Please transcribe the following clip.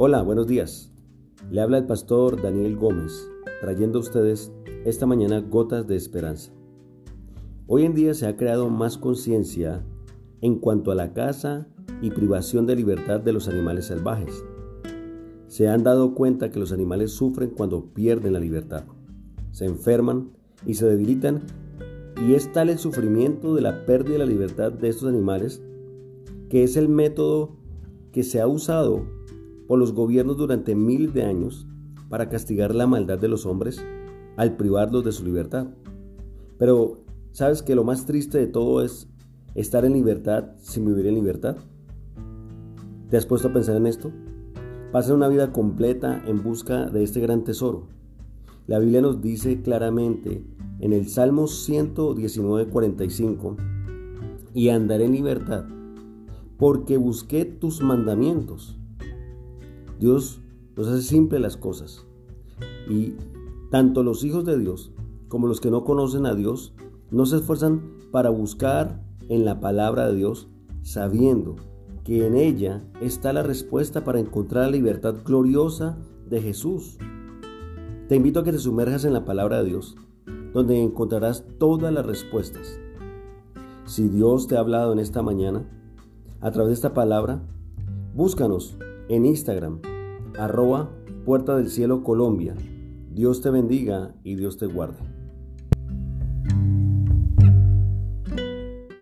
Hola, buenos días. Le habla el pastor Daniel Gómez, trayendo a ustedes esta mañana gotas de esperanza. Hoy en día se ha creado más conciencia en cuanto a la caza y privación de libertad de los animales salvajes. Se han dado cuenta que los animales sufren cuando pierden la libertad, se enferman y se debilitan y es tal el sufrimiento de la pérdida de la libertad de estos animales que es el método que se ha usado por los gobiernos durante miles de años para castigar la maldad de los hombres al privarlos de su libertad. Pero, ¿sabes que lo más triste de todo es estar en libertad sin vivir en libertad? ¿Te has puesto a pensar en esto? Pasan una vida completa en busca de este gran tesoro. La Biblia nos dice claramente en el Salmo 119:45, y andaré en libertad, porque busqué tus mandamientos. Dios nos hace simple las cosas. Y tanto los hijos de Dios como los que no conocen a Dios no se esfuerzan para buscar en la palabra de Dios, sabiendo que en ella está la respuesta para encontrar la libertad gloriosa de Jesús. Te invito a que te sumerjas en la palabra de Dios, donde encontrarás todas las respuestas. Si Dios te ha hablado en esta mañana, a través de esta palabra, búscanos en Instagram, arroba Puerta del Cielo Colombia. Dios te bendiga y Dios te guarde.